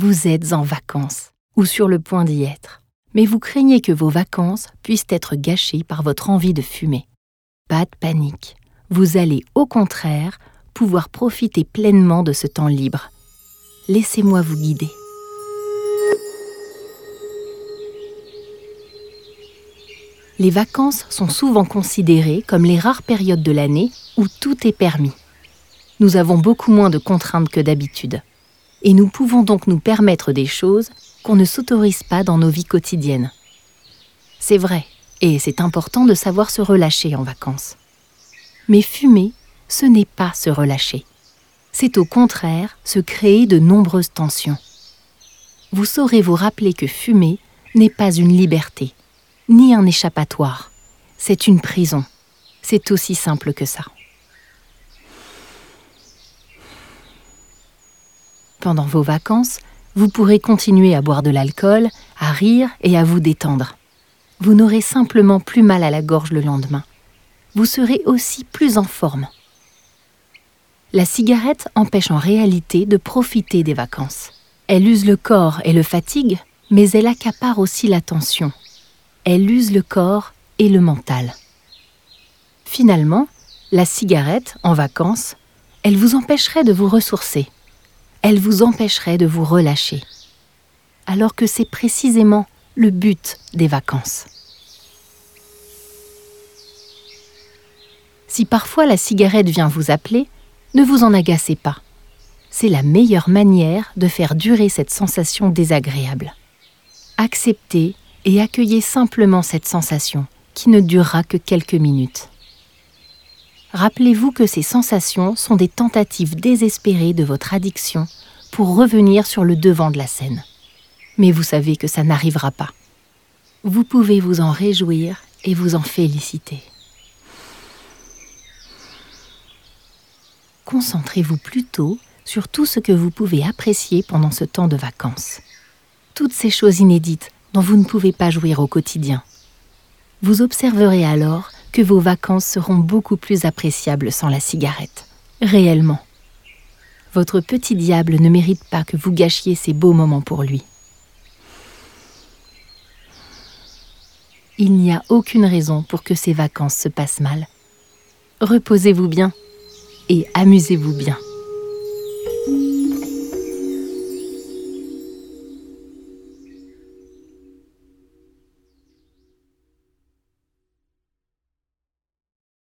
Vous êtes en vacances ou sur le point d'y être, mais vous craignez que vos vacances puissent être gâchées par votre envie de fumer. Pas de panique, vous allez au contraire pouvoir profiter pleinement de ce temps libre. Laissez-moi vous guider. Les vacances sont souvent considérées comme les rares périodes de l'année où tout est permis. Nous avons beaucoup moins de contraintes que d'habitude. Et nous pouvons donc nous permettre des choses qu'on ne s'autorise pas dans nos vies quotidiennes. C'est vrai, et c'est important de savoir se relâcher en vacances. Mais fumer, ce n'est pas se relâcher. C'est au contraire se créer de nombreuses tensions. Vous saurez vous rappeler que fumer n'est pas une liberté, ni un échappatoire. C'est une prison. C'est aussi simple que ça. Pendant vos vacances, vous pourrez continuer à boire de l'alcool, à rire et à vous détendre. Vous n'aurez simplement plus mal à la gorge le lendemain. Vous serez aussi plus en forme. La cigarette empêche en réalité de profiter des vacances. Elle use le corps et le fatigue, mais elle accapare aussi l'attention. Elle use le corps et le mental. Finalement, la cigarette, en vacances, elle vous empêcherait de vous ressourcer elle vous empêcherait de vous relâcher. Alors que c'est précisément le but des vacances. Si parfois la cigarette vient vous appeler, ne vous en agacez pas. C'est la meilleure manière de faire durer cette sensation désagréable. Acceptez et accueillez simplement cette sensation qui ne durera que quelques minutes. Rappelez-vous que ces sensations sont des tentatives désespérées de votre addiction pour revenir sur le devant de la scène. Mais vous savez que ça n'arrivera pas. Vous pouvez vous en réjouir et vous en féliciter. Concentrez-vous plutôt sur tout ce que vous pouvez apprécier pendant ce temps de vacances. Toutes ces choses inédites dont vous ne pouvez pas jouir au quotidien. Vous observerez alors vos vacances seront beaucoup plus appréciables sans la cigarette. Réellement. Votre petit diable ne mérite pas que vous gâchiez ces beaux moments pour lui. Il n'y a aucune raison pour que ces vacances se passent mal. Reposez-vous bien et amusez-vous bien.